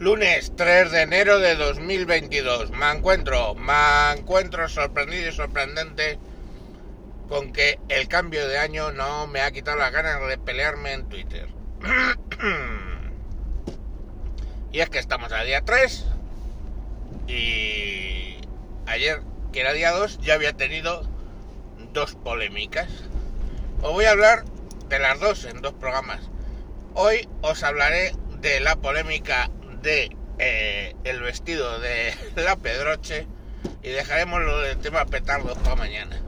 Lunes 3 de enero de 2022. Me encuentro, me encuentro sorprendido y sorprendente con que el cambio de año no me ha quitado las ganas de pelearme en Twitter. y es que estamos a día 3 y ayer, que era día 2, ya había tenido dos polémicas. Os voy a hablar de las dos en dos programas. Hoy os hablaré de la polémica de eh, el vestido de la Pedroche y dejaremos lo del tema petardos para mañana.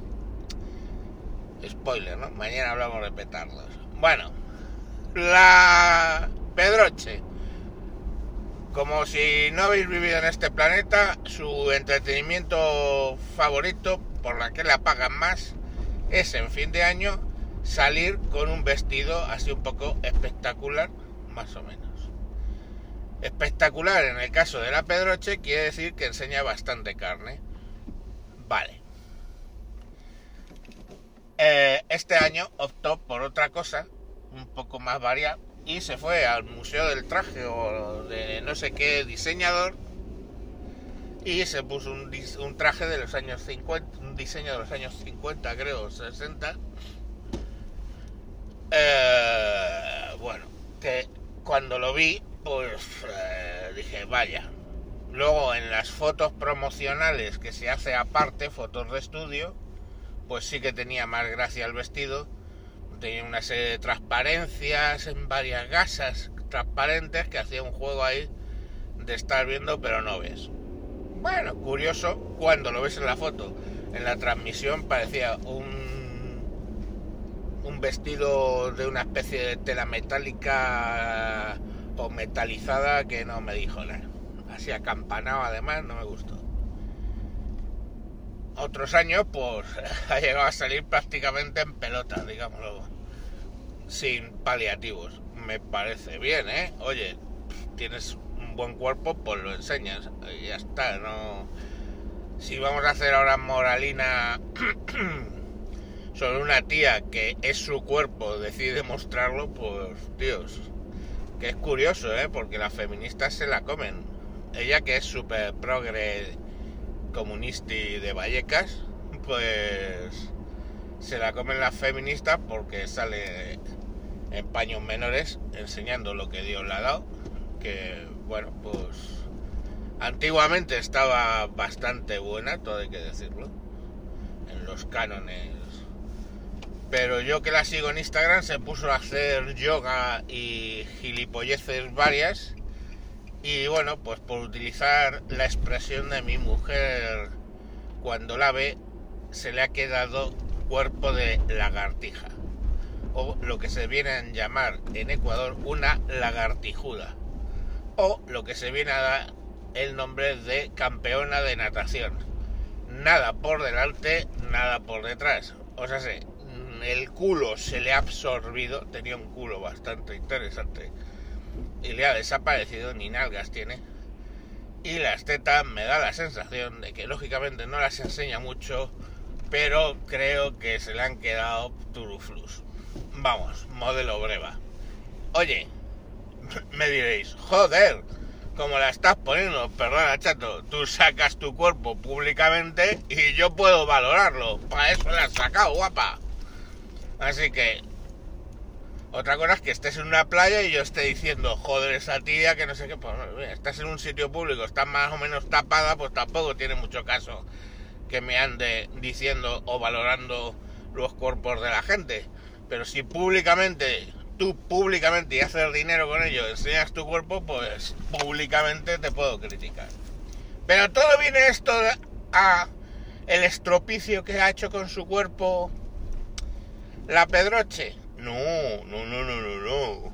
Spoiler, ¿no? Mañana hablamos de petardos. Bueno, la Pedroche. Como si no habéis vivido en este planeta, su entretenimiento favorito, por la que la pagan más, es en fin de año salir con un vestido así un poco espectacular, más o menos. Espectacular en el caso de la Pedroche quiere decir que enseña bastante carne. Vale. Eh, este año optó por otra cosa, un poco más variada, y se fue al Museo del Traje o de no sé qué diseñador y se puso un, un, traje de los años 50, un diseño de los años 50, creo, 60. Eh, bueno, que cuando lo vi, pues eh, dije, vaya. Luego en las fotos promocionales que se hace aparte, fotos de estudio, pues sí que tenía más gracia el vestido. Tenía una serie de transparencias en varias gasas transparentes que hacía un juego ahí de estar viendo pero no ves. Bueno, curioso cuando lo ves en la foto. En la transmisión parecía un, un vestido de una especie de tela metálica o metalizada que no me dijo nada. Así acampanado además, no me gustó. Otros años, pues ha llegado a salir prácticamente en pelota, digámoslo, sin paliativos. Me parece bien, ¿eh? Oye, tienes un buen cuerpo, pues lo enseñas y ya está, no... Si vamos a hacer ahora moralina sobre una tía que es su cuerpo, decide mostrarlo, pues, Dios, que es curioso, ¿eh? Porque las feministas se la comen. Ella que es súper progre comunista de Vallecas, pues se la comen las feministas porque sale en paños menores enseñando lo que Dios le ha dado, que bueno, pues antiguamente estaba bastante buena, todo hay que decirlo, en los cánones pero yo que la sigo en Instagram se puso a hacer yoga y gilipolleces varias. Y bueno, pues por utilizar la expresión de mi mujer cuando la ve, se le ha quedado cuerpo de lagartija. O lo que se viene a llamar en Ecuador una lagartijuda. O lo que se viene a dar el nombre de campeona de natación. Nada por delante, nada por detrás. O sea, el culo se le ha absorbido, tenía un culo bastante interesante, y le ha desaparecido, ni nalgas tiene. Y las tetas me da la sensación de que lógicamente no las enseña mucho, pero creo que se le han quedado turuflus. Vamos, modelo breva. Oye, me diréis, joder, como la estás poniendo, perdona chato, tú sacas tu cuerpo públicamente y yo puedo valorarlo. Para eso la has sacado, guapa. Así que otra cosa es que estés en una playa y yo esté diciendo, joder, esa tía que no sé qué, pues estás en un sitio público, está más o menos tapada, pues tampoco tiene mucho caso que me ande diciendo o valorando los cuerpos de la gente. Pero si públicamente, tú públicamente y haces dinero con ello, enseñas tu cuerpo, pues públicamente te puedo criticar. Pero todo viene esto a el estropicio que ha hecho con su cuerpo la Pedroche. No, no, no, no, no, no.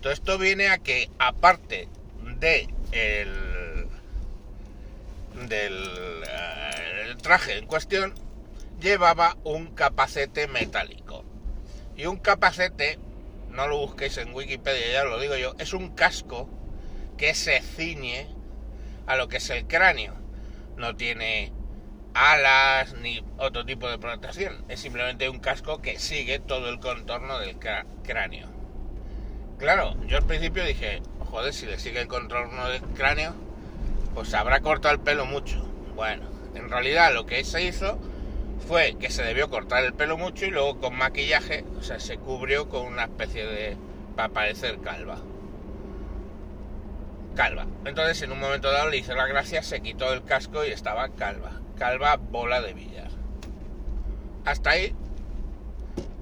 Todo esto viene a que, aparte de el, del eh, traje en cuestión, llevaba un capacete metálico. Y un capacete, no lo busquéis en Wikipedia, ya lo digo yo, es un casco que se ciñe a lo que es el cráneo. No tiene alas ni otro tipo de protección. Es simplemente un casco que sigue todo el contorno del cráneo. Claro, yo al principio dije, joder, si le sigue el contorno del cráneo, pues habrá cortado el pelo mucho. Bueno, en realidad lo que se hizo fue que se debió cortar el pelo mucho y luego con maquillaje, o sea, se cubrió con una especie de... para parecer calva. Calva. Entonces en un momento dado le hizo la gracia, se quitó el casco y estaba calva. Calva bola de billar. Hasta ahí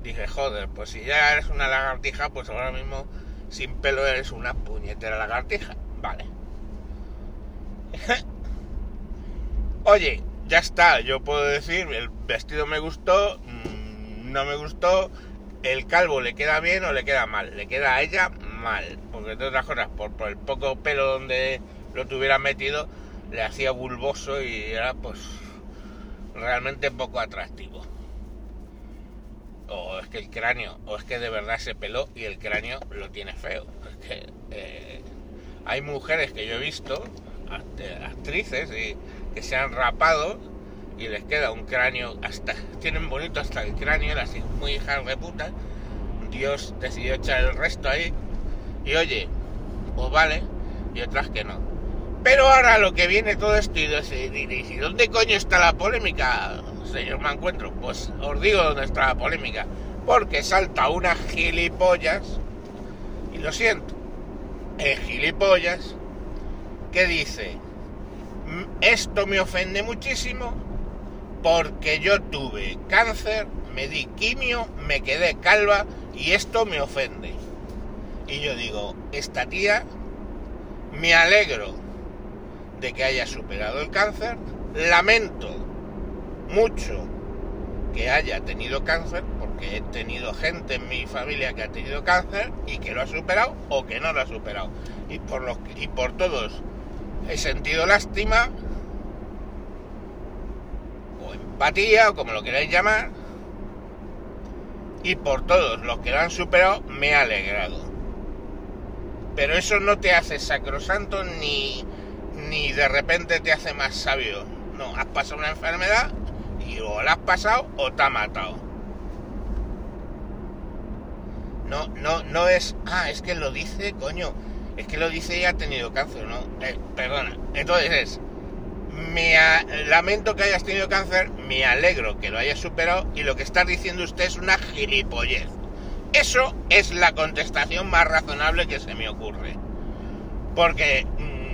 dije, joder, pues si ya eres una lagartija, pues ahora mismo sin pelo eres una puñetera lagartija. Vale. Oye, ya está, yo puedo decir, el vestido me gustó, mm, no me gustó, el calvo le queda bien o le queda mal, le queda a ella mal, porque de otras cosas, por, por el poco pelo donde lo tuviera metido, le hacía bulboso y era pues realmente poco atractivo. O es que el cráneo, o es que de verdad se peló y el cráneo lo tiene feo. Es eh, hay mujeres que yo he visto, actrices, y que se han rapado y les queda un cráneo hasta tienen bonito hasta el cráneo las muy hijas de puta Dios decidió echar el resto ahí y oye pues vale y otras que no pero ahora lo que viene todo esto y, y dónde coño está la polémica señor me encuentro pues os digo dónde está la polémica porque salta una gilipollas y lo siento es gilipollas que dice esto me ofende muchísimo porque yo tuve cáncer, me di quimio, me quedé calva y esto me ofende. Y yo digo, esta tía, me alegro de que haya superado el cáncer, lamento mucho que haya tenido cáncer, porque he tenido gente en mi familia que ha tenido cáncer y que lo ha superado o que no lo ha superado. Y por, los, y por todos he sentido lástima o empatía o como lo queráis llamar y por todos los que lo han superado me ha alegrado pero eso no te hace sacrosanto ni ni de repente te hace más sabio no has pasado una enfermedad y o la has pasado o te ha matado no no no es ah es que lo dice coño es que lo dice y ha tenido cáncer, ¿no? Eh, perdona. Entonces es, me lamento que hayas tenido cáncer, me alegro que lo hayas superado y lo que está diciendo usted es una gilipollez. Eso es la contestación más razonable que se me ocurre. Porque,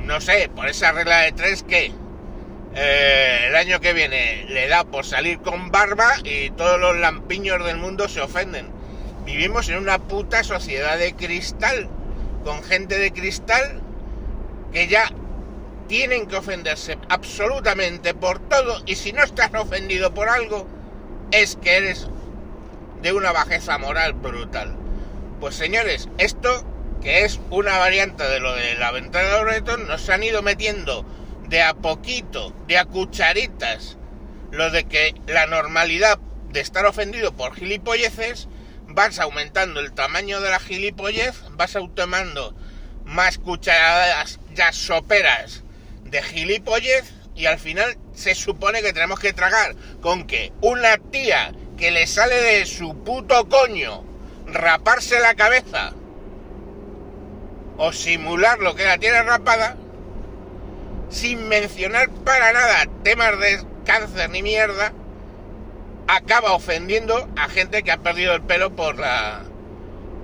no sé, por esa regla de tres que eh, el año que viene le da por salir con barba y todos los lampiños del mundo se ofenden. Vivimos en una puta sociedad de cristal con gente de cristal que ya tienen que ofenderse absolutamente por todo y si no estás ofendido por algo es que eres de una bajeza moral brutal. Pues señores, esto que es una variante de lo de la ventana de Loreton, nos han ido metiendo de a poquito, de a cucharitas, lo de que la normalidad de estar ofendido por gilipolleces vas aumentando el tamaño de la gilipollez, vas automando más cucharadas ya soperas de gilipollez y al final se supone que tenemos que tragar con que una tía que le sale de su puto coño raparse la cabeza o simular lo que la tiene rapada sin mencionar para nada temas de cáncer ni mierda acaba ofendiendo a gente que ha perdido el pelo por la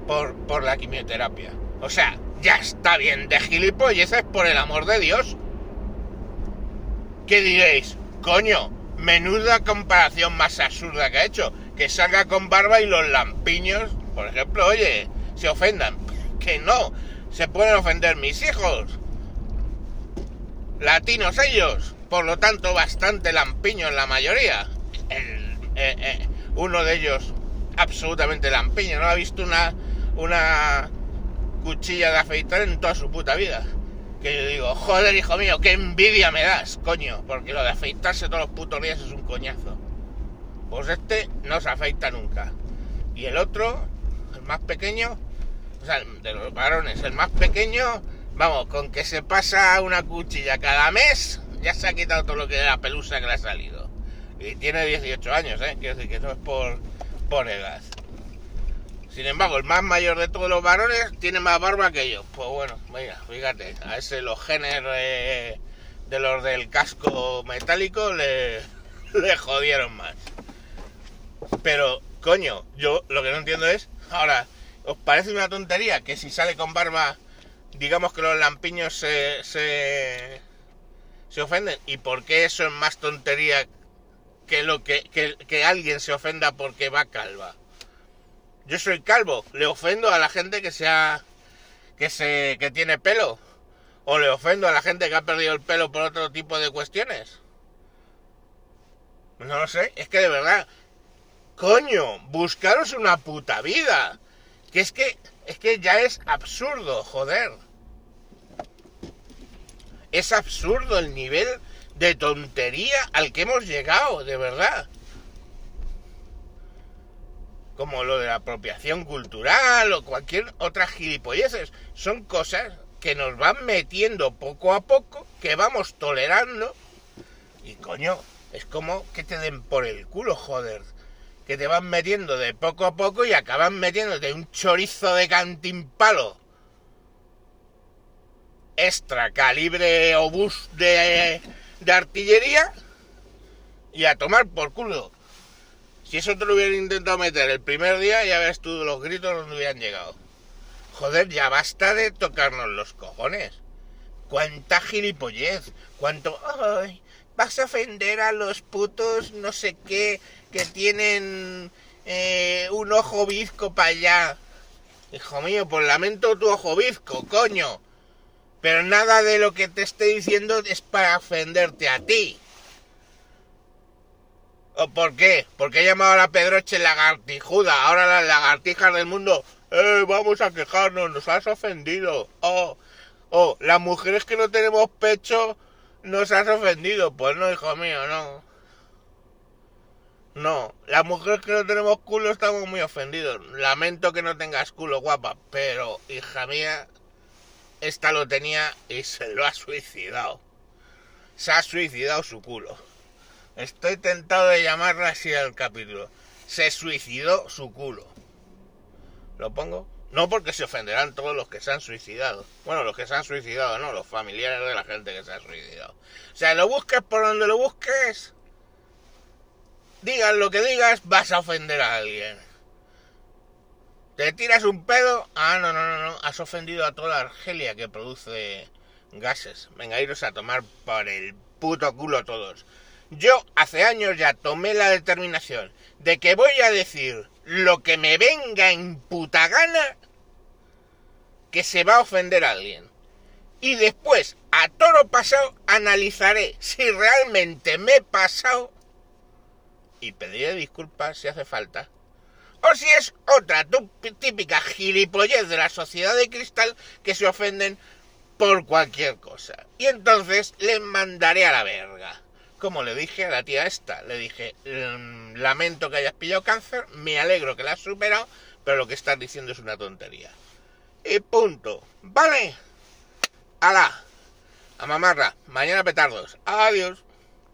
por, por la quimioterapia. O sea, ya está bien de gilipolleces por el amor de Dios. ¿Qué diréis? Coño, menuda comparación más absurda que ha hecho. Que salga con barba y los lampiños, por ejemplo, oye, se ofendan. Que no, se pueden ofender mis hijos. Latinos ellos, por lo tanto, bastante lampiño en la mayoría. Eh, eh, uno de ellos absolutamente lampiño, no ha visto una, una cuchilla de afeitar en toda su puta vida. Que yo digo, joder, hijo mío, qué envidia me das, coño, porque lo de afeitarse todos los putos días es un coñazo. Pues este no se afeita nunca. Y el otro, el más pequeño, o sea, de los varones, el más pequeño, vamos, con que se pasa una cuchilla cada mes, ya se ha quitado todo lo que la pelusa que le ha salido. Y tiene 18 años, ¿eh? Quiero decir que no es por, por edad. Sin embargo, el más mayor de todos los varones tiene más barba que yo. Pues bueno, mira, fíjate, a ese los genes de, de los del casco metálico le, le jodieron más. Pero, coño, yo lo que no entiendo es, ahora, ¿os parece una tontería que si sale con barba, digamos que los lampiños se, se, se ofenden? ¿Y por qué eso es más tontería que lo que, que, que alguien se ofenda porque va calva? Yo soy calvo, le ofendo a la gente que sea que se que tiene pelo o le ofendo a la gente que ha perdido el pelo por otro tipo de cuestiones. No lo sé, es que de verdad coño, buscaros una puta vida. Que es que es que ya es absurdo, joder. Es absurdo el nivel de tontería al que hemos llegado, de verdad como lo de la apropiación cultural o cualquier otra gilipolleces. Son cosas que nos van metiendo poco a poco, que vamos tolerando. Y coño, es como que te den por el culo, joder. Que te van metiendo de poco a poco y acaban metiéndote un chorizo de cantimpalo extra calibre obús de, de artillería y a tomar por culo. Si eso te lo hubieran intentado meter el primer día, ya ves tú los gritos donde hubieran llegado. Joder, ya basta de tocarnos los cojones. Cuánta gilipollez, cuánto... Ay, vas a ofender a los putos no sé qué que tienen eh, un ojo bizco para allá. Hijo mío, pues lamento tu ojo bizco, coño. Pero nada de lo que te esté diciendo es para ofenderte a ti. ¿O por qué? Porque he llamado a la Pedroche lagartijuda. Ahora las lagartijas del mundo. ¡Eh! Vamos a quejarnos, nos has ofendido. Oh, oh, las mujeres que no tenemos pecho nos has ofendido. Pues no, hijo mío, no. No, las mujeres que no tenemos culo estamos muy ofendidos. Lamento que no tengas culo, guapa, pero hija mía, esta lo tenía y se lo ha suicidado. Se ha suicidado su culo. Estoy tentado de llamarla así al capítulo. Se suicidó su culo. ¿Lo pongo? No porque se ofenderán todos los que se han suicidado. Bueno, los que se han suicidado, no, los familiares de la gente que se ha suicidado. O sea, lo busques por donde lo busques. Digas lo que digas, vas a ofender a alguien. ¿Te tiras un pedo? Ah, no, no, no, no. Has ofendido a toda Argelia que produce gases. Venga, iros a tomar por el puto culo todos. Yo hace años ya tomé la determinación de que voy a decir lo que me venga en puta gana que se va a ofender a alguien. Y después, a toro pasado, analizaré si realmente me he pasado y pediré disculpas si hace falta. O si es otra típica gilipollez de la sociedad de cristal que se ofenden por cualquier cosa. Y entonces les mandaré a la verga como le dije a la tía esta, le dije, mm, lamento que hayas pillado cáncer, me alegro que la has superado, pero lo que estás diciendo es una tontería. Y punto. ¿Vale? ¡Hala! A mamarra. Mañana petardos. Adiós.